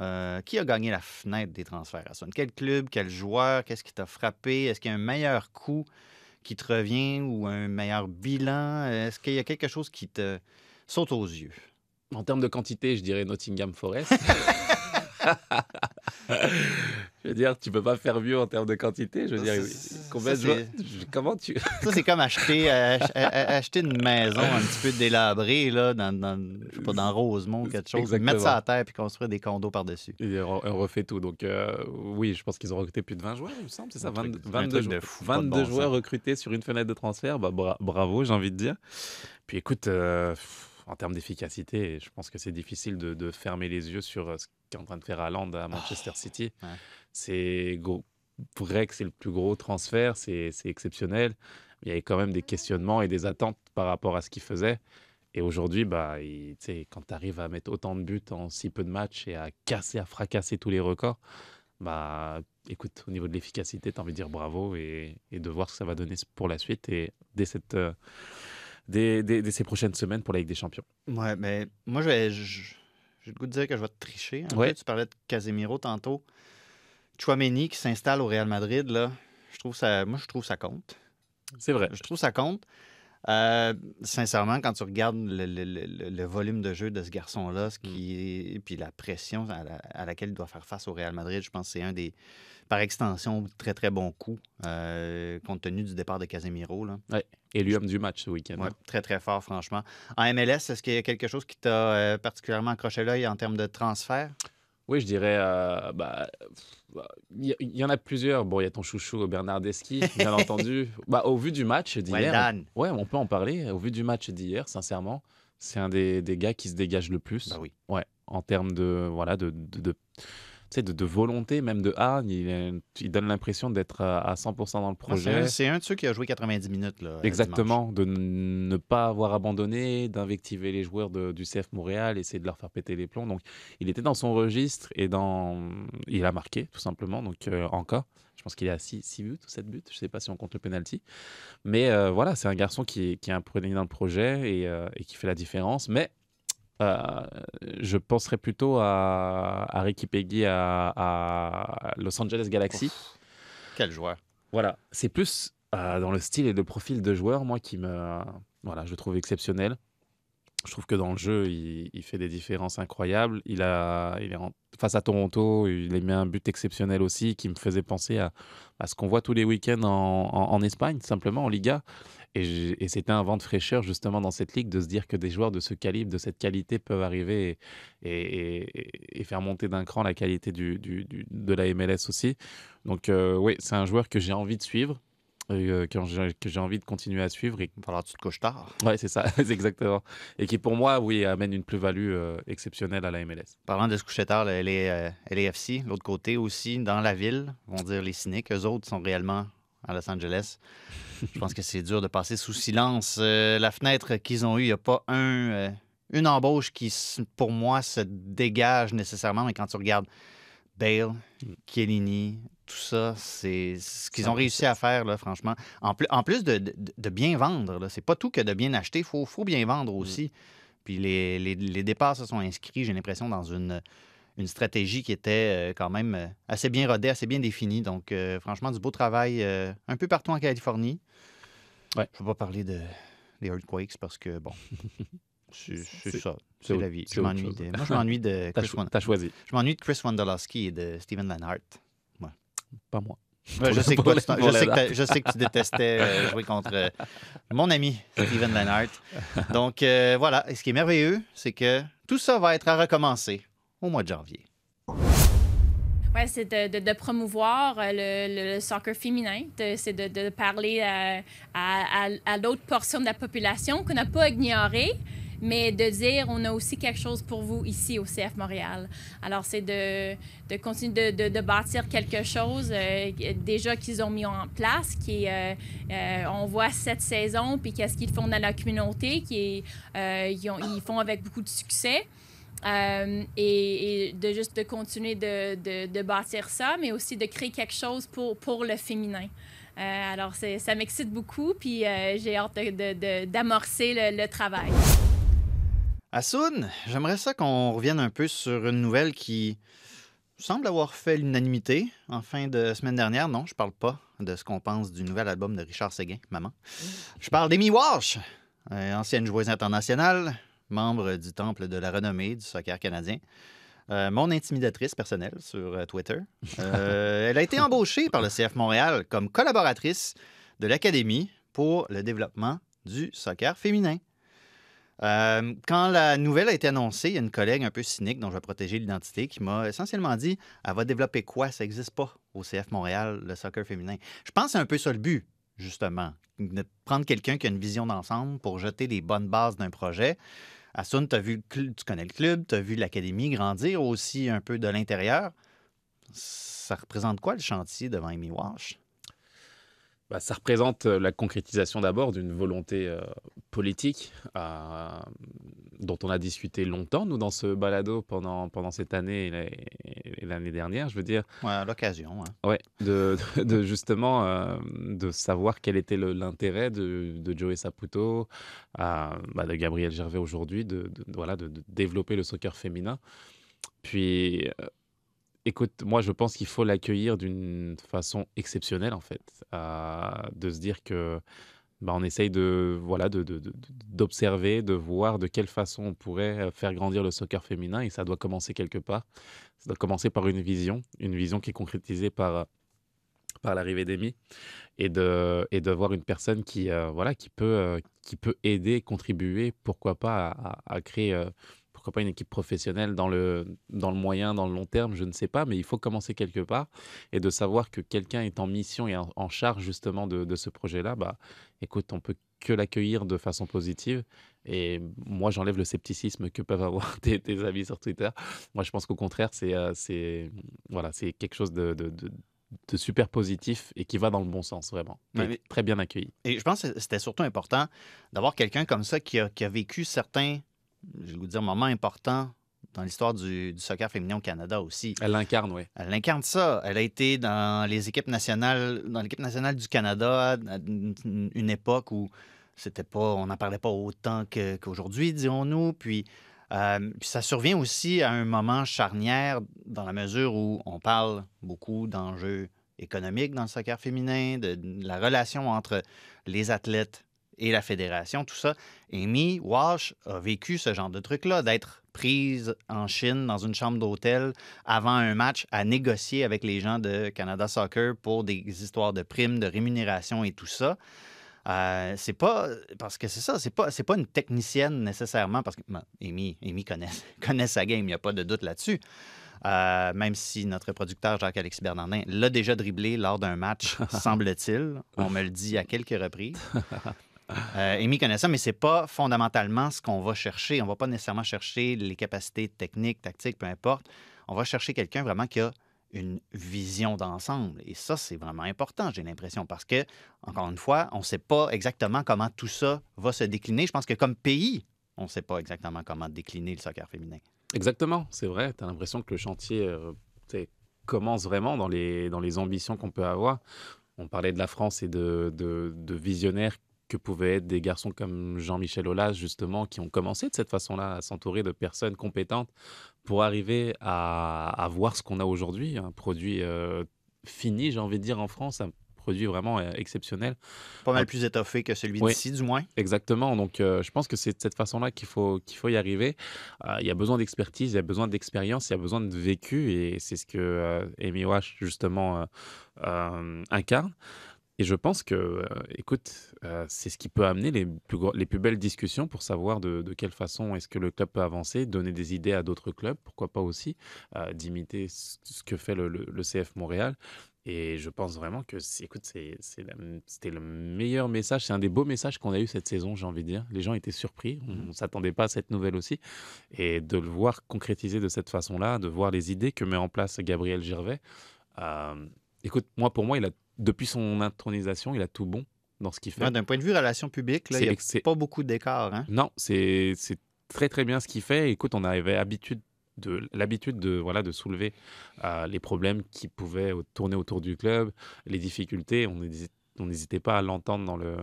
euh, qui a gagné la fenêtre des transferts à? Quel club, quel joueur, qu'est-ce qui t'a frappé? Est-ce qu'il y a un meilleur coup qui te revient ou un meilleur bilan? Est-ce qu'il y a quelque chose qui te saute aux yeux? En termes de quantité, je dirais Nottingham Forest. je veux dire, tu peux pas faire mieux en termes de quantité. Je veux dire, combien ça, de Comment tu. Ça, c'est comme acheter, euh, ach- acheter une maison un petit peu délabrée là, dans, dans, je sais pas, dans Rosemont ou quelque chose. Exactement. Mettre ça à terre puis construire des condos par-dessus. Et on, refait tout. Donc, euh, oui, je pense qu'ils ont recruté plus de 20 joueurs, il me semble. C'est ça, Un truc- 22, un 22 truc de jou- fou, pas de 22 bon joueurs sens. recrutés sur une fenêtre de transfert. Bah, bra- bravo, j'ai envie de dire. Puis écoute, euh, pff, en termes d'efficacité, je pense que c'est difficile de, de fermer les yeux sur euh, ce qu'est en train de faire Haaland à Manchester City. ouais. C'est vrai que c'est le plus gros transfert, c'est exceptionnel. Il y avait quand même des questionnements et des attentes par rapport à ce qu'il faisait. Et aujourd'hui, bah, il- quand tu arrives à mettre autant de buts en si peu de matchs et à casser, à fracasser tous les records, bah, écoute, au niveau de l'efficacité, tu as envie de dire bravo et, et de voir ce que ça va donner pour la suite et dès, cette, euh, dès- dès ces prochaines semaines pour la Ligue des Champions. Ouais, mais moi, je vais- je- j'ai le goût de dire que je vais te tricher. un Ouais. peu. Tu parlais de Casemiro tantôt. Chouameni qui s'installe au Real Madrid, là, je trouve ça, moi, je trouve ça compte. C'est vrai. Je trouve ça compte. Euh, sincèrement, quand tu regardes le, le- le- le volume de jeu de ce garçon-là, ce qui est- puis la pression à, la- à laquelle il doit faire face au Real Madrid, je pense que c'est un des, par extension, très très bon coup, euh, compte tenu du départ de Casemiro. Là. Et l'homme du match ce week-end. Ouais, très très fort, franchement. En MLS, est-ce qu'il y a quelque chose qui t'a euh, particulièrement accroché l'œil en termes de transfert? Oui, je dirais, euh, bah, il y, en a plusieurs. Bon, il y a ton chouchou Bernardeschi, bien entendu. Bah, au vu du match d'hier, done. ouais, on peut en parler. Au vu du match d'hier, sincèrement, c'est un des, des gars qui se dégage le plus. Ben oui. Ouais, en termes de voilà de, de, sais, de, de volonté, même de hargne. Il, donne l'impression d'être à à 100% dans le C'est projet. un, c'est un de ceux qui a joué 90 minutes. Là, Exactement, de ne pas avoir abandonné, d'invectiver les joueurs de- du CF Montréal, essayer de leur faire péter les plombs. Donc, il était dans son registre et dans... il a marqué, tout simplement. Donc, euh, encore, je pense qu'il est à 6 buts ou 7 buts. Je ne sais pas si on compte le penalty. Mais euh, voilà, c'est un garçon qui est, qui est imprégné dans le projet et, euh, et qui fait la différence. Mais euh, je penserais plutôt à, à Ricky Peggy à, à Los Angeles Galaxy. Ouf. Quel joueur. Voilà, c'est plus euh, dans le style et le profil de joueur, moi, qui me. Voilà, je le trouve exceptionnel. Je trouve que dans le jeu, il, il fait des différences incroyables. Il a, il est en- face à Toronto, il a mis un but exceptionnel aussi qui me faisait penser à, à ce qu'on voit tous les week-ends en, en- en Espagne, simplement en Liga. Et, c'était un vent de fraîcheur justement dans cette ligue de se dire que des joueurs de ce calibre, de cette qualité peuvent arriver et, et- et- et faire monter d'un cran la qualité du, du- du- de la MLS aussi. Donc euh, oui, c'est un joueur que j'ai envie de suivre, euh, que j'ai envie de continuer à suivre. Et... Te couches tard. Ouais, c'est ça, exactement. Et qui pour moi, oui, amène une plus-value euh, exceptionnelle à la MLS. Parlant de se coucher tard, le LA, euh, LAFC, l'autre côté aussi, dans la ville, vont dire les cyniques. Eux autres sont réellement à Los Angeles. Je pense que c'est dur de passer sous silence euh, la fenêtre qu'ils ont eue. Il n'y a pas un, euh, une embauche qui, pour moi, se dégage nécessairement. Mais quand tu regardes Bale, Chiellini, tout ça, c'est ce qu'ils ont 100%. réussi à faire, là, franchement. En plus, en plus de, de- de bien vendre, c'est pas tout que de bien acheter. Il faut, faut bien vendre aussi. Puis les, les, les départs se sont inscrits, j'ai l'impression, dans une, une stratégie qui était euh, quand même euh, assez bien rodée, assez bien définie. Donc, euh, franchement, du beau travail un peu partout en Californie. Ouais. Je ne vais pas parler de, des Earthquakes parce que, bon, c'est ça. c'est la vie. Je m'ennuie de, moi, je m'ennuie de Chris, t'as choisi, je m'ennuie de Chris Wondolowski et de Steven Lanhart. pas moi. Ouais, je, sais que toi, tu je, sais que Lanhart. t'as- je sais que tu détestais euh, jouer contre euh, mon ami Steven Lanhart. Donc euh, voilà, et ce qui est merveilleux, c'est que tout ça va être à recommencer au mois de janvier. Ouais, c'est de, promouvoir euh, le, soccer féminin. C'est de, parler à, à- à- l'autre portion de la population qu'on n'a pas ignorée, mais de dire on a aussi quelque chose pour vous ici au CF Montréal. Alors, c'est de, continuer de, bâtir quelque chose euh, déjà qu'ils ont mis en place, qui euh, voit cette saison, puis qu'est-ce qu'ils font dans la communauté, qui est, euh, ils, ont- ils font avec beaucoup de succès. Euh, et, de juste de continuer de, de, de bâtir ça, mais aussi de créer quelque chose pour, pour le féminin. Euh, alors, ça m'excite beaucoup, puis euh, j'ai hâte de- de- d'amorcer le, le travail. Assoun, j'aimerais ça qu'on revienne un peu sur une nouvelle qui semble avoir fait l'unanimité en fin de semaine dernière. Non, je parle pas de ce qu'on pense du nouvel album de Richard Séguin, Maman. Je parle d'Amy Walsh, ancienne joueuse internationale, membre du Temple de la renommée du soccer canadien. Euh, mon intimidatrice personnelle sur euh, Twitter. Euh, elle a été embauchée par le CF Montréal comme collaboratrice de l'Académie pour le développement du soccer féminin. Euh, quand la nouvelle a été annoncée, il y a une collègue un peu cynique dont je vais protéger l'identité qui m'a essentiellement dit Elle va développer quoi? Ça n'existe pas au CF Montréal, le soccer féminin. Je pense que c'est un peu ça le but, justement. De prendre quelqu'un qui a une vision d'ensemble pour jeter les bonnes bases d'un projet. Assun, as vu, tu connais le club, tu as vu l'académie grandir aussi un peu de l'intérieur. Ça représente quoi le chantier devant Amy Walsh? Bah, ça représente euh, la concrétisation d'abord d'une volonté euh, politique euh, dont on a discuté longtemps, nous, dans ce balado pendant, pendant cette année et l'année dernière, je veux dire. Ouais, l'occasion. Ouais, de, de, justement euh, de savoir quel était l'intérêt de, de Joey Saputo, bah, de Gabriel Gervais aujourd'hui, de, voilà, de, développer le soccer féminin. Puis Écoute, moi je pense qu'il faut l'accueillir d'une façon exceptionnelle en fait, de se dire que bah, on essaye de voilà d'observer, de, de, voir de quelle façon on pourrait faire grandir le soccer féminin et ça doit commencer quelque part. Ça doit commencer par une vision, une vision qui est concrétisée par par l'arrivée d'Amy et de et de voir une personne qui euh, voilà qui peut euh, qui peut aider, contribuer, pourquoi pas à, créer euh, pourquoi pas une équipe professionnelle dans le, dans le moyen, dans le long terme, je ne sais pas, mais il faut commencer quelque part. Et de savoir que quelqu'un est en mission et en, charge justement de, de ce projet-là, bah, écoute, on peut que l'accueillir de façon positive. Et moi, j'enlève le scepticisme que peuvent avoir tes, amis sur Twitter. Moi, je pense qu'au contraire, c'est euh, c'est voilà, c'est quelque chose de, de, de, super positif et qui va dans le bon sens, vraiment. très bien accueilli. Et je pense que c'était surtout important d'avoir quelqu'un comme ça qui a, qui a vécu certains je vais vous dire, moment important dans l'histoire du, soccer féminin au Canada aussi. Elle l'incarne, oui. Elle incarne ça. Elle a été dans les équipes nationales, dans l'équipe nationale du Canada à une, époque où c'était pas, on n'en parlait pas autant qu'aujourd'hui, dirons-nous. Puis, euh, puis ça survient aussi à un moment charnière dans la mesure où on parle beaucoup d'enjeux économiques dans le soccer féminin, de la relation entre les athlètes et la fédération, tout ça. Amy Walsh a vécu ce genre de truc-là, d'être prise en Chine dans une chambre d'hôtel avant un match à négocier avec les gens de Canada Soccer pour des histoires de primes, de rémunération et tout ça. Euh, c'est pas parce que c'est ça, c'est pas c'est pas une technicienne nécessairement parce que Amy, Amy connaît, connaît sa game, il n'y a pas de doute là-dessus. Euh, même si notre producteur Jacques-Alexis Bernardin l'a déjà dribblé lors d'un match, semble-t-il. On me le dit à quelques reprises. Euh, Amy connaît ça, mais c'est pas fondamentalement ce qu'on va chercher. On va pas nécessairement chercher les capacités techniques, tactiques, peu importe. On va chercher quelqu'un vraiment qui a une vision d'ensemble. Et ça, c'est vraiment important, j'ai l'impression, parce que, encore une fois, on ne sait pas exactement comment tout ça va se décliner. Je pense que comme pays, on ne sait pas exactement comment décliner le soccer féminin. Exactement, c'est vrai. Tu as l'impression que le chantier euh, commence vraiment dans les, dans les ambitions qu'on peut avoir. On parlait de la France et de, de visionnaires que pouvaient être des garçons comme Jean-Michel Aulas, justement, qui ont commencé de cette façon-là à s'entourer de personnes compétentes pour arriver à, voir ce qu'on a aujourd'hui, un produit euh, fini, j'ai envie de dire, en France, un produit vraiment euh, exceptionnel. Pas mal plus étoffé que celui d'ici, du moins. Exactement. Donc, euh, je pense que c'est de cette façon-là qu'il faut, qu'il faut y arriver. il y a besoin d'expertise, il y a besoin d'expérience, il y a besoin de vécu, et c'est ce que Amy Wash, justement, incarne. Et je pense que, euh, écoute, euh, c'est ce qui peut amener les plus, les plus belles discussions pour savoir de, de quelle façon est-ce que le club peut avancer, donner des idées à d'autres clubs, pourquoi pas aussi, euh, d'imiter ce que fait le, le, CF Montréal. Et je pense vraiment que, écoute, c'était le meilleur message, c'est un des beaux messages qu'on a eu cette saison, j'ai envie de dire. Les gens étaient surpris, on ne s'attendait pas à cette nouvelle aussi. Et de le voir concrétiser de cette façon-là, de voir les idées que met en place Gabriel Gervais. écoute, moi, pour moi, il a depuis son intronisation, il a tout bon dans ce qu'il fait. D'un point de vue relation publique, il n'y a pas beaucoup d'écart. Hein? Non, c'est très très bien ce qu'il fait. Écoute, on avait habitude de l'habitude de voilà de soulever euh, les problèmes qui pouvaient tourner autour du club, les difficultés. On n'hésitait pas à l'entendre dans le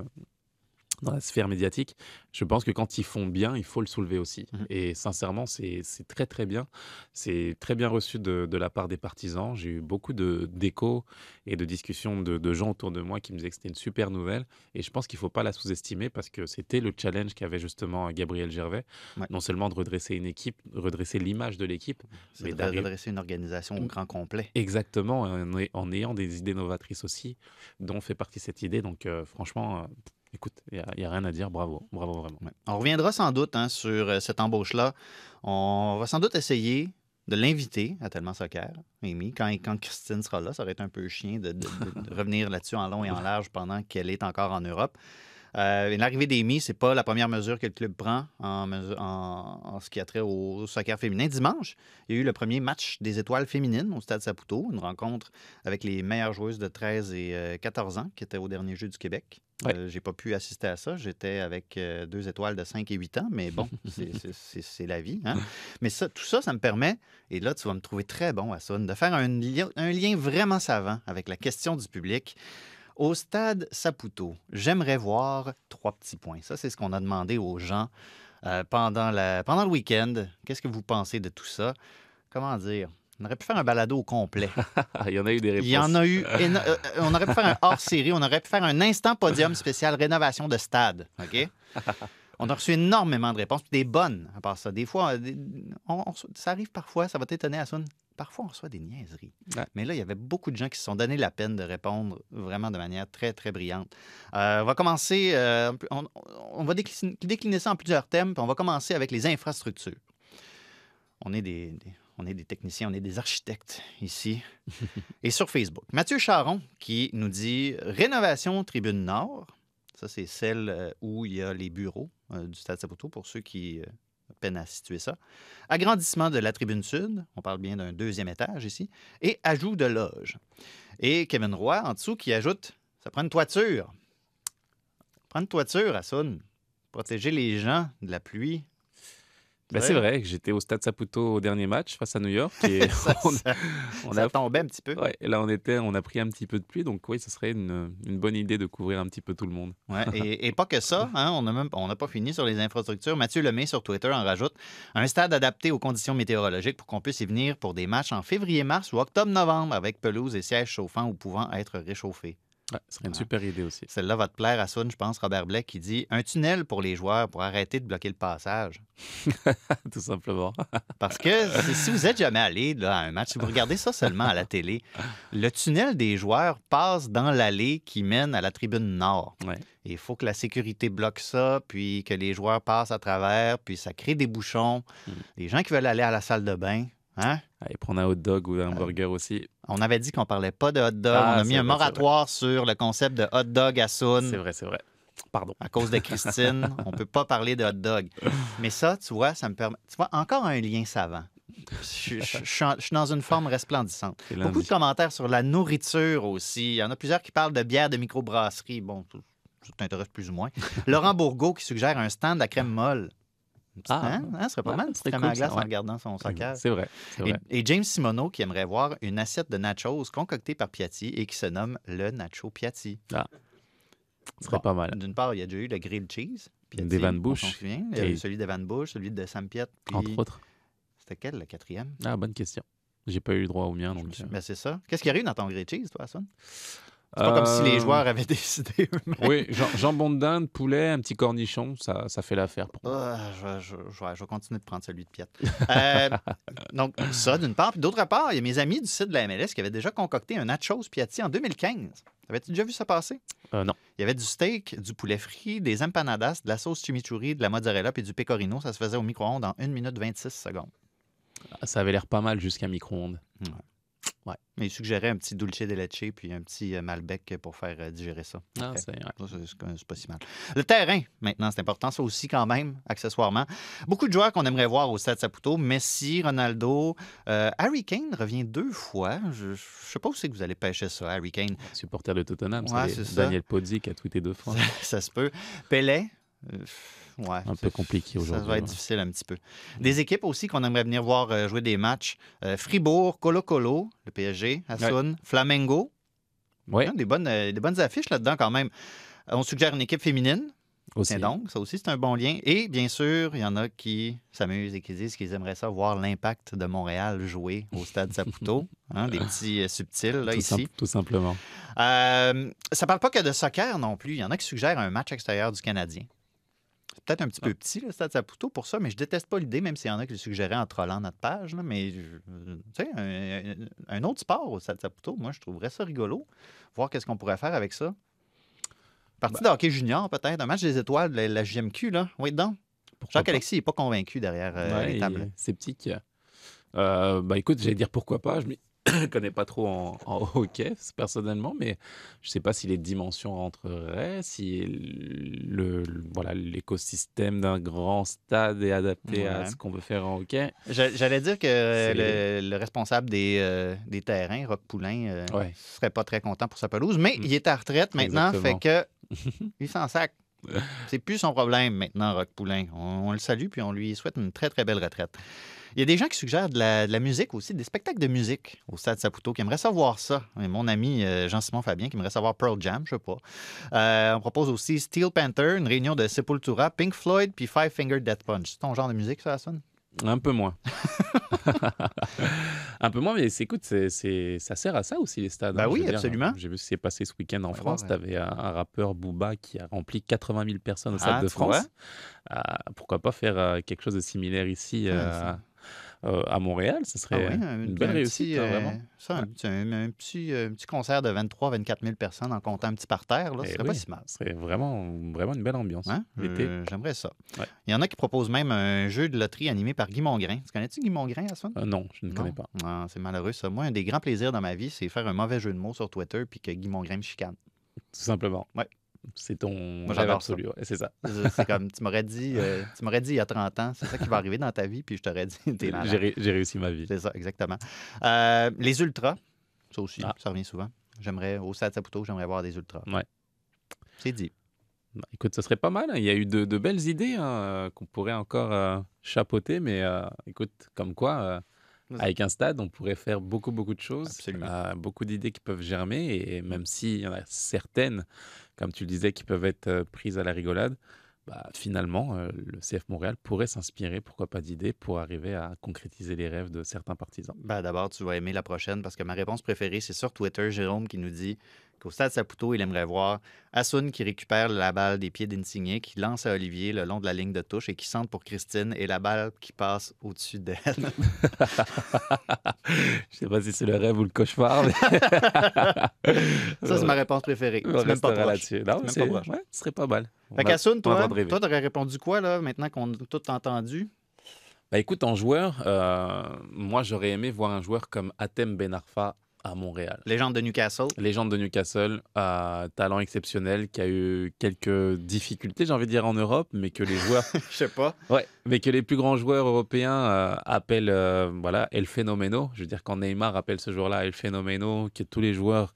dans la sphère médiatique. Je pense que quand ils font bien, il faut le soulever aussi. Mhm. Et sincèrement, c'est très très bien. C'est très bien reçu de, de la part des partisans. J'ai eu beaucoup d'échos et de discussions de, de gens autour de moi qui me disaient que c'était une super nouvelle. Et je pense qu'il ne faut pas la sous-estimer parce que c'était le challenge qu'avait justement Gabriel Gervais. Ouais. Non seulement de redresser une équipe, redresser l'image de l'équipe, mais de redresser une organisation au grand complet. Exactement, en ayant des idées novatrices aussi, dont fait partie cette idée. Donc, euh, franchement, euh, écoute, il n'y a, rien à dire. Bravo, bravo vraiment. Ouais. On reviendra sans doute hein, sur euh, cette embauche-là. On va sans doute essayer de l'inviter à Tellement Soccer, Amy, quand, quand Christine sera là. Ça aurait été un peu chien de, de- de- de revenir là-dessus en long et en large pendant qu'elle est encore en Europe. Euh, L'arrivée d'Amy, c'est pas la première mesure que le club prend en, en- en ce qui a trait au soccer féminin. Dimanche, il y a eu le premier match des étoiles féminines au Stade Saputo, une rencontre avec les meilleures joueuses de 13 et euh, 14 ans qui étaient au dernier jeu du Québec. Ouais. Euh, j'ai pas pu assister à ça. J'étais avec euh, deux étoiles de 5 et 8 ans, mais bon, c'est- la vie. hein. Mais ça, tout ça, ça me permet, et là, tu vas me trouver très bon à ça, de faire un, lien- un lien vraiment savant avec la question du public. Au stade Saputo, j'aimerais voir trois petits points. Ça, c'est ce qu'on a demandé aux gens euh, pendant, la, pendant le week-end. Qu'est-ce que vous pensez de tout ça? Comment dire? On aurait pu faire un balado au complet. Il y en a eu des réponses. Il y en a eu. éno- euh, on aurait pu faire un hors-série. On aurait pu faire un instant podium spécial rénovation de stade. OK? On a reçu énormément de réponses, puis des bonnes à part ça. Des fois, euh, on- on ça arrive parfois, ça va t'étonner, Asun. Parfois, on reçoit des niaiseries. Ouais. Mais là, il y avait beaucoup de gens qui se sont donné la peine de répondre vraiment de manière très, très brillante. Euh, on va commencer, euh, on, on va décliner, décliner ça en plusieurs thèmes, puis on va commencer avec les infrastructures. On est des, des- on est des techniciens, on est des architectes ici. Et sur Facebook, Mathieu Charon qui nous dit rénovation tribune nord. Ça, c'est celle euh, où il y a les bureaux euh, du Stade Saputo pour ceux qui euh, peinent à situer ça. Agrandissement de la tribune sud. On parle bien d'un deuxième étage ici. Et ajout de loge. Et Kevin Roy en dessous qui ajoute ça prend une toiture. Prends une toiture, Assun. Protéger les gens de la pluie. Ben, Ouais. C'est vrai que j'étais au Stade Saputo au dernier match face à New York. Et Ça, on, ça- on ça a, tombait un petit peu. ouais, là, on, était, on a pris un petit peu de pluie. Donc, oui, ce serait une, une bonne idée de couvrir un petit peu tout le monde. Ouais, et, et pas que ça, hein, on n'a même on n'a pas fini sur les infrastructures. Mathieu Lemay sur Twitter en rajoute un stade adapté aux conditions météorologiques pour qu'on puisse y venir pour des matchs en février-mars ou octobre-novembre avec pelouse et sièges chauffants ou pouvant être réchauffés. Ouais, ce serait une super idée aussi. Celle-là va te plaire à Sun, je pense, Robert Blake, qui dit un tunnel pour les joueurs pour arrêter de bloquer le passage. tout simplement. Parce que si- vous êtes jamais allé là, à un match, si vous regardez ça seulement à la télé, le tunnel des joueurs passe dans l'allée qui mène à la tribune nord. Ouais. Et Il faut que la sécurité bloque ça, puis que les joueurs passent à travers, puis ça crée des bouchons. Les gens qui veulent aller à la salle de bain, hein? Allez, prendre un hot dog ou un burger aussi. On avait dit qu'on parlait pas de hot dog. Ah, On a c'est mis un vrai, c'est moratoire sur le concept de hot dog à C'est Sun vrai, c'est vrai. Pardon. à cause de Christine. On peut pas parler de hot dog. Mais ça, tu vois, ça me permet. Tu vois, encore un lien savant. Je, je- je suis en- je suis dans une forme resplendissante. C'est Beaucoup de commentaires sur la nourriture aussi. Il y en a plusieurs qui parlent de bière de microbrasserie. Bon, tout- ça t'intéresse plus ou moins. Laurent Bourgault qui suggère un stand à crème molle. Ah. hein? Hein, ce serait pas Ouais, mal, une cool, glace en regardant son soccer. C'est vrai. C'est Et, vrai. et James Simoneau qui aimerait voir une assiette de nachos concoctée par Piatti et qui se nomme le Nacho Piatti. Ce serait Bon, pas mal. D'une part, il y a déjà eu le grilled cheese. Piatti, D'Evan on Bush. s'en souvient. Il y a eu Et- celui d'Evan Bush, celui de Sam Piet. Puis Entre autres. c'était quel, le quatrième? Ah, bonne question. J'ai pas eu le droit au mien. Donc, euh, Ben, c'est ça. Qu'est-ce qu'il y a eu dans ton grilled cheese, toi, Son? C'est pas comme si les euh, joueurs avaient décidé eux-mêmes. Oui, jam- jambon de dinde, poulet, un petit cornichon, ça, ça fait l'affaire pour moi. Ah, je, je- je vais, je vais continuer de prendre celui de Piet. Euh, donc, ça, d'une part. Puis d'autre part, il y a mes amis du site de la MLS qui avaient déjà concocté un nachos Piatti en 2015. Avais-tu déjà vu ça passer? Euh, non. Il y avait du steak, du poulet frit, des empanadas, de la sauce chimichurri, de la mozzarella puis du pecorino. Ça se faisait au micro-ondes en 1 minute 26 secondes. Ça avait l'air pas mal jusqu'à micro-ondes. Mais il suggérait un petit dulce de leche puis un petit euh, Malbec pour faire euh, digérer ça. Ah, Ok. c'est- ouais. Pas si mal. Le terrain, maintenant, c'est important. Ça aussi, quand même, accessoirement. Beaucoup de joueurs qu'on aimerait voir au Stade Saputo. Messi, Ronaldo. euh, Harry Kane revient deux fois. Je ne sais pas où c'est que vous allez pêcher ça, Harry Kane. Supporter de Tottenham, Ouais, c'est. Daniel Pozzi qui a tweeté deux fois. ça se peut. Pelé. Euh, ouais, Un peu compliqué Ça aujourd'hui. va être ouais. difficile un petit peu. Des équipes aussi qu'on aimerait venir voir euh, jouer des matchs. Euh, Fribourg, Colo-Colo, le PSG, Hassoun, Flamengo. Ouais. Hein, des, bonnes, des bonnes affiches là-dedans quand même. On suggère une équipe féminine. Aussi. Donc, ça aussi, c'est un bon lien. Et bien sûr, il y en a qui s'amusent et qui disent qu'ils aimeraient ça voir l'impact de Montréal jouer au stade Saputo. Hein, des petits subtils, là, tout, ici. simple- tout simplement. Euh, ça parle pas que de soccer non plus. Il y en a qui suggèrent un match extérieur du Canadien. Peut-être un petit peu petit, le Stade Saputo, pour ça, mais je déteste pas l'idée, même s'il y en a qui le suggéraient en trollant notre page. là, mais, tu sais, un, un autre sport au Stade Saputo, moi, je trouverais ça rigolo. Voir qu'est-ce qu'on pourrait faire avec ça. Partie de hockey junior, peut-être. Un match des étoiles, la, la JMQ, là. Oui, pas? Jacques-Alexis n'est pas convaincu derrière euh, Ouais, les tables. sceptique. Euh, bah écoute, j'allais dire pourquoi pas. Ne connais pas trop en, en hockey personnellement, mais je ne sais pas si les dimensions rentreraient, si le, le- voilà l'écosystème d'un grand stade est adapté à ce qu'on veut faire en hockey. J'a- J'allais dire que euh, le, le responsable des, euh, des terrains, Rock Poulain, euh, Ouais. serait pas très content pour sa pelouse, mais Mm. il est à retraite maintenant, Exactement. fait que il s'en sac. C'est plus son problème maintenant, Rock Poulain. On, on le salue puis on lui souhaite une très très belle retraite. Il y a des gens qui suggèrent de la, de la musique aussi, des spectacles de musique au Stade Saputo, qui aimeraient savoir ça. Et mon ami euh, Jean-Simon Fabien qui aimerait savoir Pearl Jam, je sais pas. Euh, on propose aussi Steel Panther, une réunion de Sepultura, Pink Floyd puis Five Finger Death Punch. C'est ton genre de musique, ça, Hassan? Un peu moins. un peu moins, mais écoute, c'est, c'est- ça sert à ça aussi les stades. Ben hein, oui, dire. absolument. J'ai vu ce qui s'est passé ce week-end en Ouais, France. ouais. Tu avais un, un rappeur Booba qui a rempli 80 000 personnes au Stade Ah, de? France. Ah, pourquoi pas faire euh, quelque chose de similaire ici Ouais, euh, ça- à Montréal Ce Ah serait oui, un- une un belle petit, réussite, hein, euh, vraiment. Ça, un, Ouais. petit- un- un petit, euh, un petit concert de 23-24 000 personnes en comptant un petit parterre, là, ce Eh serait oui, pas si mal. Ce serait vraiment, vraiment une belle ambiance. Hein? J'aimerais ça. Ouais. Il y en a qui proposent même un jeu de loterie animé par Guy Mongrain. Tu connais-tu Guy Mongrain, Assun? Euh, non, je ne Non? connais pas. Ah, c'est malheureux, ça. Moi, un des grands plaisirs dans ma vie, c'est faire un mauvais jeu de mots sur Twitter puis que Guy Mongrain me chicane. Tout simplement. Ouais. C'est ton Moi, rêve j'adore absolu. ouais, c'est ça. C'est comme, tu m'aurais dit, euh, tu m'aurais dit il y a 30 ans, c'est ça qui va arriver dans ta vie, puis je t'aurais dit, t'es. J'ai j'ai réussi ma vie. C'est ça, exactement. Euh, les ultras, ça aussi, Ah. ça revient souvent. J'aimerais, au Stade Saputo, j'aimerais voir des ultras. Ouais. C'est dit. Bah, écoute, ce serait pas mal. hein. Il y a eu de, de belles idées hein, euh, qu'on pourrait encore euh, chapeauter, mais écoute, comme quoi. Avec un stade, on pourrait faire beaucoup, beaucoup de choses. Euh, beaucoup d'idées qui peuvent germer, et même s'il y en a certaines, comme tu le disais, qui peuvent être euh, prises à la rigolade, bah, finalement, euh, le CF Montréal pourrait s'inspirer, pourquoi pas, d'idées pour arriver à concrétiser les rêves de certains partisans. Ben, D'abord, tu vas aimer la prochaine parce que ma réponse préférée, c'est sur Twitter, Jérôme qui nous dit qu'au Stade Saputo, il aimerait voir Assun qui récupère la balle des pieds d'Insigné, qui lance à Olivier le long de la ligne de touche et qui centre pour Christine et la balle qui passe au-dessus d'elle. Je sais pas si c'est le rêve ou le cauchemar, mais ça, c'est ma réponse préférée. C'est même pas proche. Non, C'est c'est même pas proche. ouais, ce serait pas mal. Fait toi, toi, t'aurais répondu quoi, là, maintenant qu'on a tout entendu? Bah écoute, en joueur, euh, moi j'aurais aimé voir un joueur comme Atem Ben Arfa à Montréal. Légende de Newcastle. Légende de Newcastle, euh, talent exceptionnel, qui a eu quelques difficultés, j'ai envie de dire, en Europe, mais que les joueurs, Je sais pas. ouais, mais que les plus grands joueurs européens euh, appellent, euh, voilà, El Fenomeno. Je veux dire, quand Neymar appelle ce joueur-là El Fenomeno, que tous les joueurs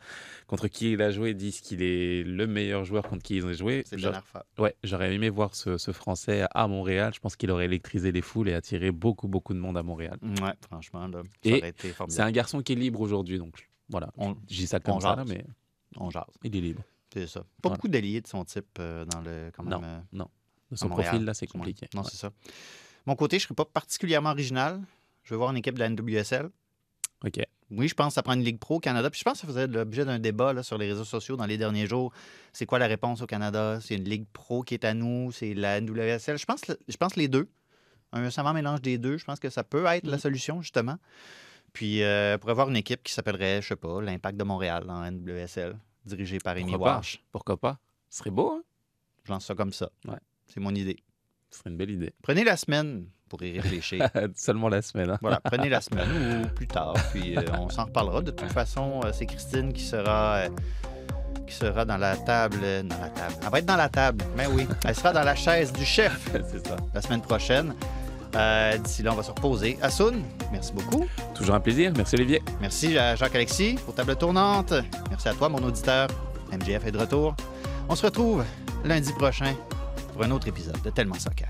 contre qui il a joué disent qu'il est le meilleur joueur contre qui ils ont joué. C'est Ben Arfa. Ouais, j'aurais aimé voir ce, ce Français à Montréal. Je pense qu'il aurait électrisé les foules et attiré beaucoup, beaucoup de monde à Montréal. Ouais, franchement, là, ça aurait été C'est formidable. un garçon qui est libre aujourd'hui, donc voilà. On- Je dis ça comme ça, jase. mais On jase. il est libre. C'est ça. Pas Voilà. beaucoup d'alliés de son type euh, dans le. Quand même, Non. euh, De son profil, là, c'est Ouais. compliqué. Non, Ouais. c'est ça. Mon côté, je ne serais pas particulièrement original. Je veux voir une équipe de la NWSL. Ok. Oui, je pense que ça prend une Ligue Pro au Canada. Puis je pense que ça faisait l'objet d'un débat là, sur les réseaux sociaux dans les derniers jours. C'est quoi la réponse au Canada? C'est une Ligue Pro qui est à nous? C'est la NWSL? Je pense, je pense les deux. Un savant mélange des deux. Je pense que ça peut être la Mhm. solution, justement. Puis, euh, pour avoir une équipe qui s'appellerait, je sais pas, l'Impact de Montréal en NWSL, dirigée par Amy Pourquoi pas? Walsh. Pourquoi pas? Ce serait beau, hein? Je lance ça comme ça. Ouais. C'est mon idée. Ce serait une belle idée. Prenez la semaine pour y réfléchir. Seulement la semaine. hein. Voilà, prenez la semaine ou plus tard, puis euh, on s'en reparlera. De toute façon, euh, c'est Christine qui sera, euh, qui sera dans la table. Dans la table. Elle va être dans la table, mais oui. Elle sera dans la chaise du chef c'est ça. la semaine prochaine. D'ici là, on va se reposer. Assoun, merci beaucoup. Toujours un plaisir. Merci, Olivier. Merci à Jacques-Alexis pour Table Tournante. Merci à toi, mon auditeur. MGF est de retour. On se retrouve lundi prochain un autre épisode de Tellement Soccer.